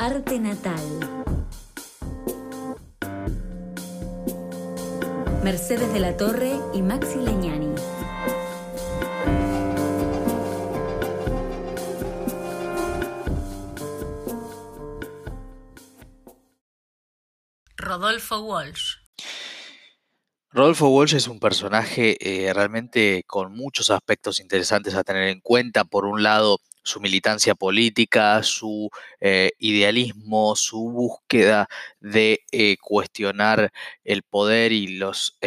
Arte Natal. Mercedes de la Torre y Maxi Leñani. Rodolfo Walsh. Rodolfo Walsh es un personaje eh, realmente con muchos aspectos interesantes a tener en cuenta. Por un lado, su militancia política, su eh, idealismo, su búsqueda de eh, cuestionar el poder y los,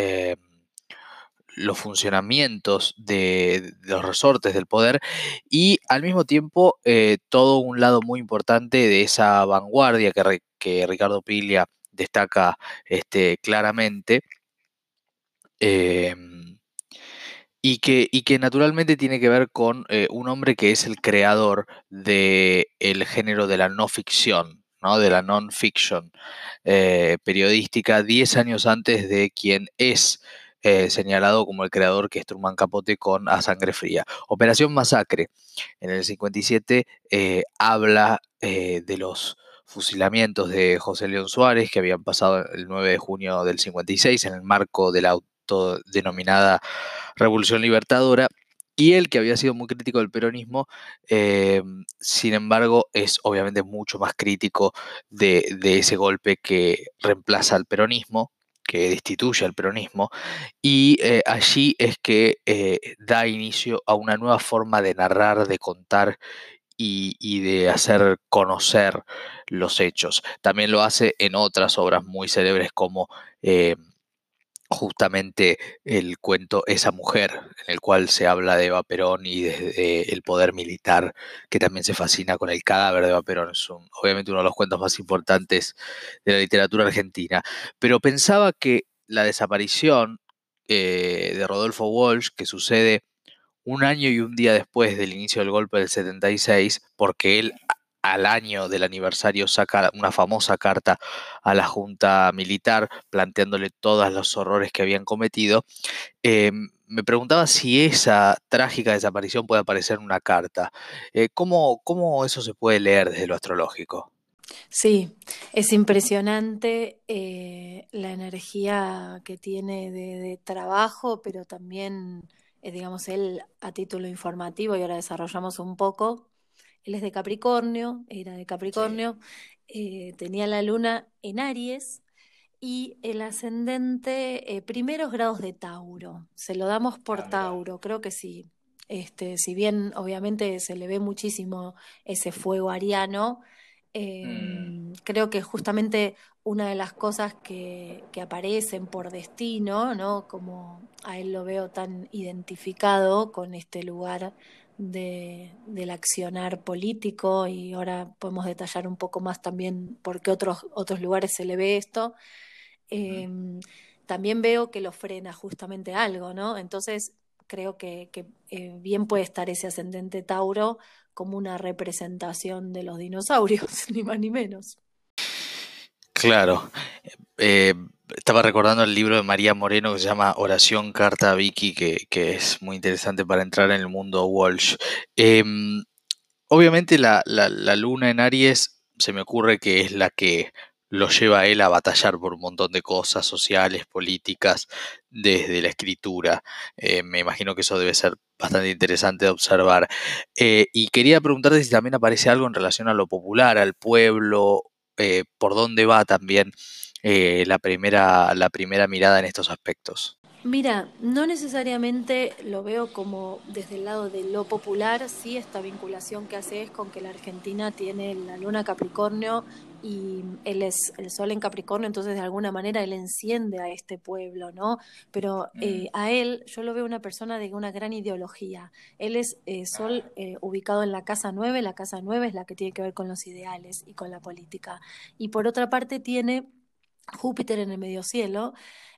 funcionamientos de, los resortes del poder y al mismo tiempo todo un lado muy importante de esa vanguardia que, que Ricardo Piglia destaca este, claramente Em, y, que, y que naturalmente tiene que ver con eh, un hombre que es el creador del el género de la no ficción, ¿no? de la non-fiction eh, periodística, 10 años antes de quien es eh, señalado como el creador que es Truman Capote con A Sangre Fría. Operación Masacre, en el 57, habla de los fusilamientos de José León Suárez que habían pasado el 9 de junio del 56 en el marco de la denominada Revolución Libertadora, y él, que había sido muy crítico del peronismo, eh, sin embargo, es obviamente mucho más crítico de, ese golpe que reemplaza al peronismo, que destituye al peronismo, y eh, allí es que eh, da inicio a una nueva forma de narrar, de contar y, de hacer conocer los hechos. También lo hace en otras obras muy célebres como justamente el cuento Esa mujer, en el cual se habla de Eva Perón y del poder militar, que también se fascina con el cadáver de Eva Perón. Es obviamente uno de los cuentos más importantes de la literatura argentina. Pero pensaba que la desaparición eh, de Rodolfo Walsh, que sucede un año y un día después del inicio del golpe del 76, porque él al año del aniversario saca una famosa carta a la Junta Militar planteándole todos los horrores que habían cometido. Em, me preguntaba si esa trágica desaparición puede aparecer en una carta. Eh, ¿cómo, eso se puede leer desde lo astrológico? Sí, es impresionante eh, la energía que tiene de, trabajo, pero también, eh, digamos, él a título informativo, y ahora desarrollamos un poco, él es de Capricornio, era de Capricornio, eh, tenía la luna en Aries y el ascendente, eh, primeros grados de Tauro. Se lo damos por ah, Tauro, creo que sí. Este, si bien obviamente se le ve muchísimo ese fuego ariano, em, mm. creo que justamente una de las cosas que, que, aparecen por destino, ¿no? Como a él lo veo tan identificado con este lugar de, del accionar político y ahora podemos detallar un poco más también por qué otros, otros lugares se le ve esto. Em, también veo que lo frena justamente algo, ¿no? Entonces creo que, eh, bien puede estar ese ascendente Tauro como una representación de los dinosaurios, ni más ni menos. Claro. Eh, estaba recordando el libro de María Moreno que se llama Oración Carta a Vicky, que, es muy interesante para entrar en el mundo Walsh. Em, obviamente la, luna en Aries se me ocurre que es la que lo lleva a él a batallar por un montón de cosas sociales, políticas, desde la escritura. Eh, me imagino que eso debe ser bastante interesante de observar. Eh, y quería preguntarte si también aparece algo en relación a lo popular, al pueblo, eh, por dónde va también eh, la, primera, la primera mirada en estos aspectos? Mira, no necesariamente lo veo como desde el lado de lo popular, sí esta vinculación que hace es con que la Argentina tiene la luna Capricornio y él es el sol en Capricornio, entonces de alguna manera él enciende a este pueblo, ¿no? Pero eh, mm. a él yo lo veo una persona de una gran ideología. Él es eh, sol ubicado en la casa 9, la casa 9 es la que tiene que ver con los ideales y con la política. Y por otra parte tiene Júpiter en el medio cielo,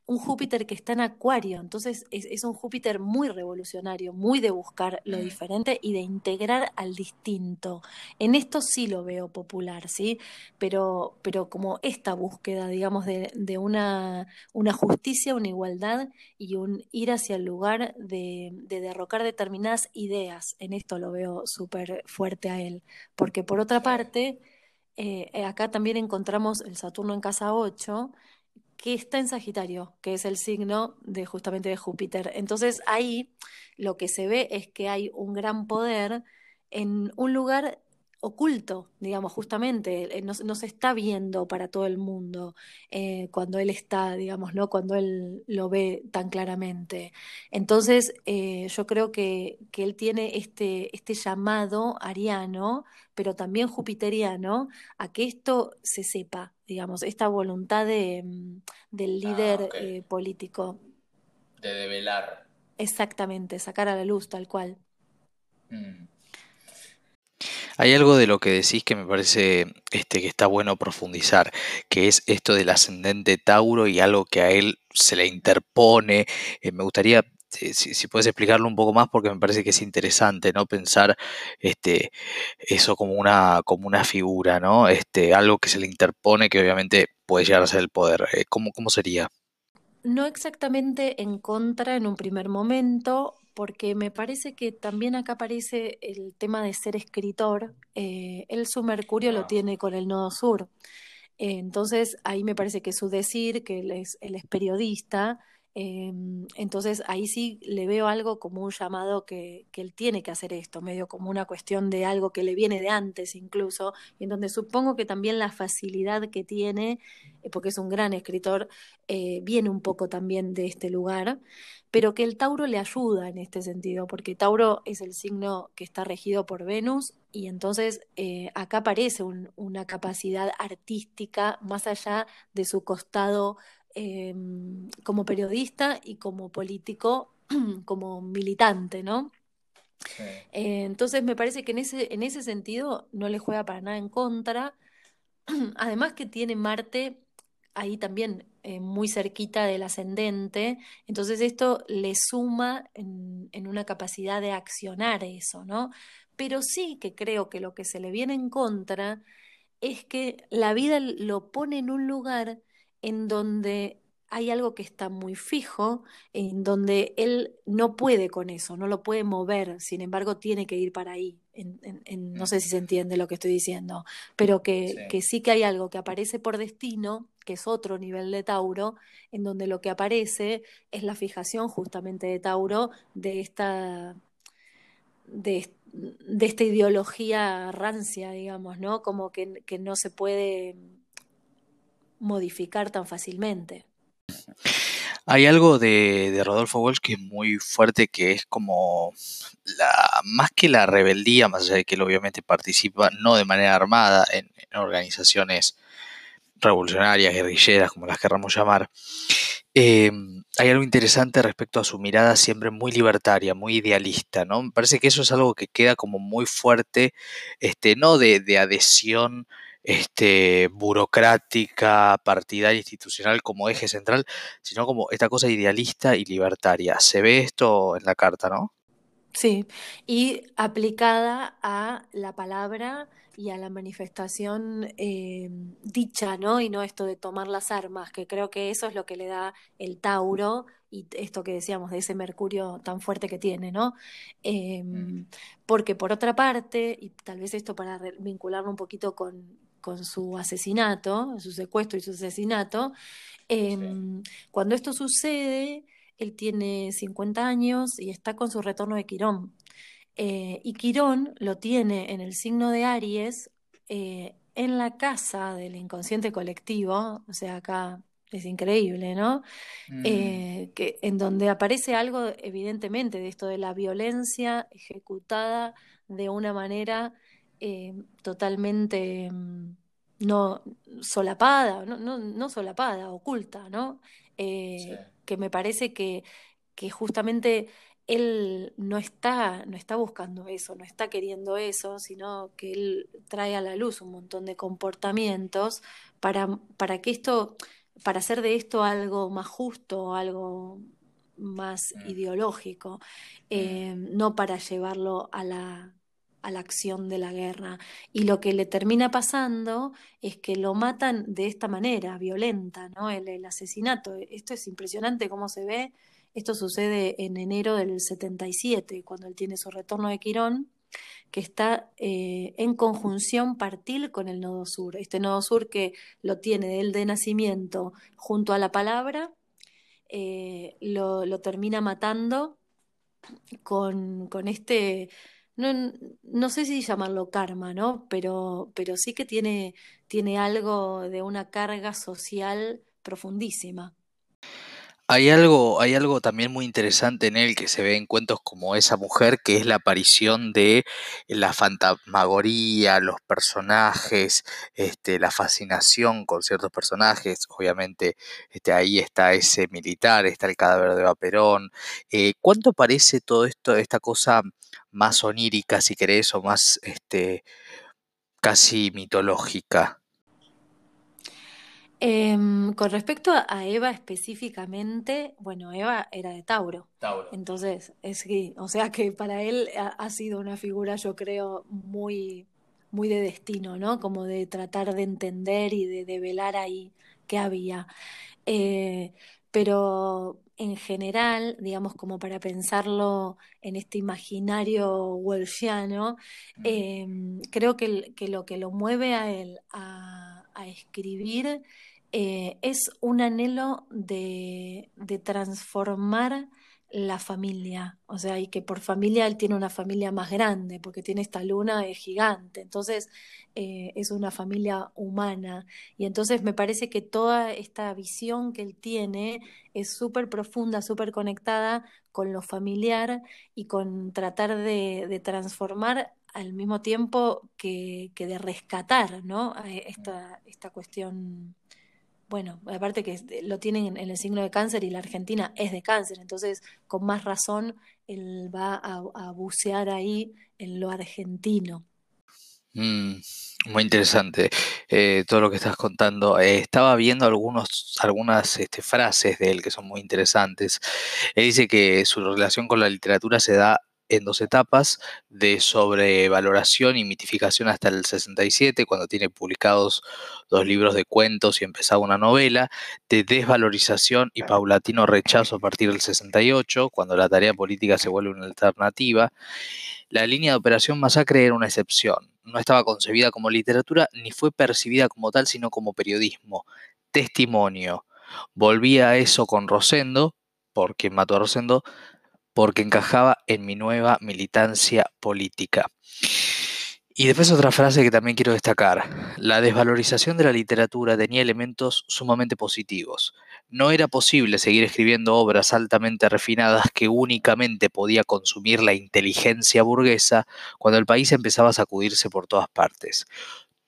un Júpiter que está en Acuario, entonces es, un Júpiter muy revolucionario, muy de buscar lo diferente y de integrar al distinto. En esto sí lo veo popular, ¿sí? Pero, pero como esta búsqueda, digamos, de, de una, una, justicia, una igualdad y un ir hacia el lugar de, de derrocar determinadas ideas, en esto lo veo súper fuerte a él, porque por otra parte eh, acá también encontramos el Saturno en casa 8, que está en Sagitario, que es el signo de justamente de Júpiter. Entonces ahí lo que se ve es que hay un gran poder en un lugar oculto, digamos, justamente, eh, no, se está viendo para todo el mundo eh, cuando él está, digamos, ¿no? Cuando él lo ve tan claramente. Entonces, eh, yo creo que, que, él tiene este, este llamado ariano, pero también jupiteriano, a que esto se sepa, digamos, esta voluntad de, mm, del ah, líder político. De develar. Exactamente, sacar a la luz, tal cual. Mm. Hay algo de lo que decís que me parece este, que está bueno profundizar, que es esto del ascendente Tauro y algo que a él se le interpone. Eh, me gustaría eh, si, puedes explicarlo un poco más porque me parece que es interesante, ¿no? Pensar este, eso como una, como una figura, ¿no? Este, algo que se le interpone que obviamente puede llegar a ser el poder. Eh, ¿Cómo, cómo sería? No exactamente en contra en un primer momento, porque me parece que también acá aparece el tema de ser escritor. Eh, él su Mercurio lo tiene con el nodo sur. Eh, entonces ahí me parece que su decir, que él es, él es periodista, Em, entonces ahí sí le veo algo como un llamado que, que, él tiene que hacer esto, medio como una cuestión de algo que le viene de antes incluso, y en donde supongo que también la facilidad que tiene, eh, porque es un gran escritor, eh, viene un poco también de este lugar, pero que el Tauro le ayuda en este sentido, porque Tauro es el signo que está regido por Venus y entonces eh, acá aparece una capacidad artística más allá de su costado Em, como periodista y como político, como militante, ¿no? Eh, entonces me parece que en ese, en ese sentido no le juega para nada en contra. Además que tiene Marte ahí también eh, muy cerquita del ascendente, entonces esto le suma en, en, una capacidad de accionar eso, ¿no? Pero sí que creo que lo que se le viene en contra es que la vida lo pone en un lugar en donde hay algo que está muy fijo, en donde él no puede con eso, no lo puede mover, sin embargo tiene que ir para ahí. no sé si se entiende lo que estoy diciendo, pero que sí. que sí que hay algo que aparece por destino, que es otro nivel de Tauro, en donde lo que aparece es la fijación justamente de Tauro de esta, de, de esta ideología rancia, digamos, ¿no? Como que, que no se puede modificar tan fácilmente. Hay algo de, Rodolfo Walsh que es muy fuerte, que es como la, más que la rebeldía, más allá de que él obviamente participa no de manera armada en, organizaciones revolucionarias, guerrilleras, como las querramos llamar, eh, hay algo interesante respecto a su mirada siempre muy libertaria, muy idealista, ¿no? Me parece que eso es algo que queda como muy fuerte, este, no de adhesión este, burocrática, partidaria, institucional como eje central, sino como esta cosa idealista y libertaria. Se ve esto en la carta, ¿no? Sí, y aplicada a la palabra y a la manifestación eh, dicha, ¿no? Y no esto de tomar las armas, que creo que eso es lo que le da el Tauro y esto que decíamos de ese Mercurio tan fuerte que tiene, ¿no? Em, porque por otra parte, y tal vez esto para vincularlo un poquito con, con su asesinato, su secuestro y su asesinato. Em, cuando esto sucede, él tiene 50 años y está con su retorno de Quirón. Eh, y Quirón lo tiene en el signo de Aries, eh, en la casa del inconsciente colectivo, o sea, acá es increíble, ¿no? Mm. Eh, que, en donde aparece algo evidentemente de esto de la violencia ejecutada de una manera eh, totalmente mm, no solapada, no, no, no, solapada, oculta, ¿no? Eh, que me parece que, que justamente él no está, no está buscando eso, no está queriendo eso, sino que él trae a la luz un montón de comportamientos para, para que esto, para hacer de esto algo más justo, algo más mm. ideológico, mm. Eh, no para llevarlo a la a la acción de la guerra. Y lo que le termina pasando es que lo matan de esta manera, violenta, ¿no? El, asesinato. Esto es impresionante cómo se ve. Esto sucede en enero del 77, cuando él tiene su retorno de Quirón. que está eh, en conjunción partil con el nodo sur. Este nodo sur que lo tiene él de nacimiento junto a la palabra, eh, lo, termina matando con, este, no, sé si llamarlo karma, ¿no? Pero, pero sí que tiene, tiene algo de una carga social profundísima. Hay algo, hay algo también muy interesante en él que se ve en cuentos como esa mujer, que es la aparición de la fantasmagoría, los personajes, este, la fascinación con ciertos personajes. Obviamente, este, ahí está ese militar, está el cadáver de Vaperón. Eh, ¿Cuánto parece todo esto, esta cosa más onírica, si querés, o más este, casi mitológica? Em, con respecto a Eva específicamente, bueno, Eva era de Tauro. Tauro. Entonces, es que, o sea que para él ha, sido una figura, yo creo, muy, muy de destino, ¿no? Como de tratar de entender y de develar ahí qué había. Eh, pero en general, digamos, como para pensarlo en este imaginario welsiano, em, creo que, que, lo que lo mueve a él a, a escribir eh, es un anhelo de, transformar la familia, o sea, y que por familia él tiene una familia más grande, porque tiene esta luna es gigante, entonces eh, es una familia humana, y entonces me parece que toda esta visión que él tiene es súper profunda, súper conectada con lo familiar y con tratar de, transformar al mismo tiempo que, que de rescatar, ¿no? Esta, esta cuestión bueno, aparte que lo tienen en el signo de cáncer y la Argentina es de cáncer, entonces con más razón él va a, bucear ahí en lo argentino. Mm, muy interesante eh, todo lo que estás contando. Eh, estaba viendo algunos, algunas este, frases de él que son muy interesantes. Él dice que su relación con la literatura se da en dos etapas de sobrevaloración y mitificación hasta el 67, cuando tiene publicados dos libros de cuentos y empezaba una novela, de desvalorización y paulatino rechazo a partir del 68, cuando la tarea política se vuelve una alternativa. La línea de operación masacre era una excepción, no estaba concebida como literatura ni fue percibida como tal, sino como periodismo, testimonio. Volvía a eso con Rosendo, porque mató a Rosendo, porque encajaba en mi nueva militancia política. Y después otra frase que también quiero destacar. La desvalorización de la literatura tenía elementos sumamente positivos. No era posible seguir escribiendo obras altamente refinadas que únicamente podía consumir la inteligencia burguesa cuando el país empezaba a sacudirse por todas partes.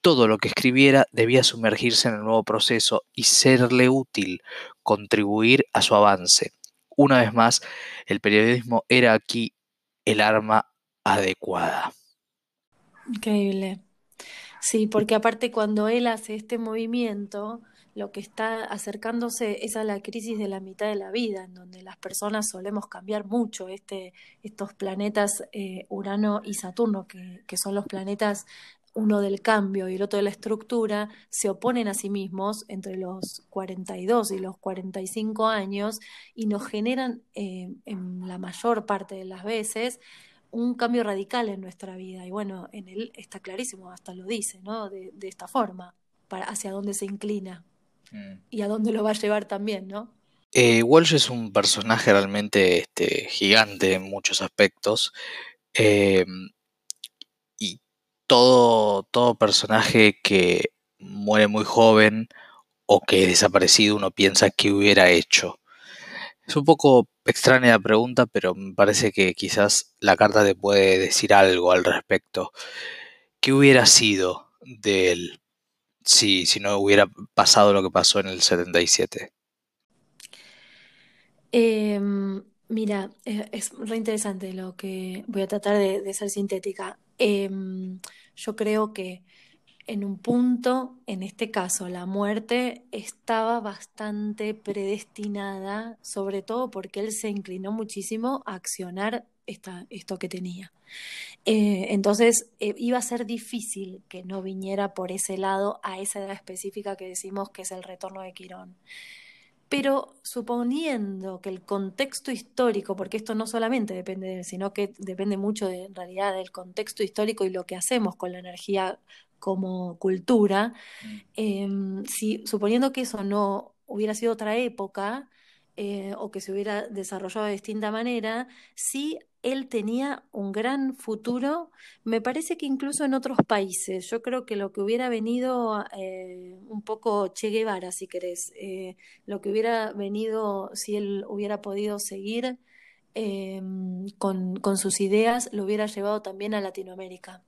Todo lo que escribiera debía sumergirse en el nuevo proceso y serle útil, contribuir a su avance. Una vez más, el periodismo era aquí el arma adecuada. Increíble. Sí, porque aparte cuando él hace este movimiento, lo que está acercándose es a la crisis de la mitad de la vida, en donde las personas solemos cambiar mucho. Este, estos planetas eh, Urano y Saturno, que, que, son los planetas uno del cambio y el otro de la estructura, se oponen a sí mismos entre los 42 y los 45 años y nos generan eh, en la mayor parte de las veces un cambio radical en nuestra vida. Y bueno, en él está clarísimo, hasta lo dice, ¿no? De, esta forma, para hacia dónde se inclina mm. y a dónde lo va a llevar también, ¿no? Eh, Walsh es un personaje realmente este, gigante en muchos aspectos. Eh, todo, todo personaje que muere muy joven o que es desaparecido uno piensa que hubiera hecho. Es un poco extraña la pregunta, pero me parece que quizás la carta te puede decir algo al respecto. ¿Qué hubiera sido de él si, si no hubiera pasado lo que pasó en el 77? Em, mira, es, re interesante lo que voy a tratar de ser sintética. Em, yo creo que en un punto, en este caso, la muerte estaba bastante predestinada, sobre todo porque él se inclinó muchísimo a accionar esta, esto que tenía. Eh, entonces, eh, iba a ser difícil que no viniera por ese lado a esa edad específica que decimos que es el retorno de Quirón. Pero suponiendo que el contexto histórico, porque esto no solamente depende de él, sino que depende mucho de, en realidad del contexto histórico y lo que hacemos con la energía como cultura, mm. em, si, suponiendo que eso no hubiera sido otra época eh, o que se hubiera desarrollado de distinta manera, sí él tenía un gran futuro, me parece que incluso en otros países. Yo creo que lo que hubiera venido, eh, un poco Che Guevara, si querés, eh, lo que hubiera venido, si él hubiera podido seguir em, con, con sus ideas, lo hubiera llevado también a Latinoamérica.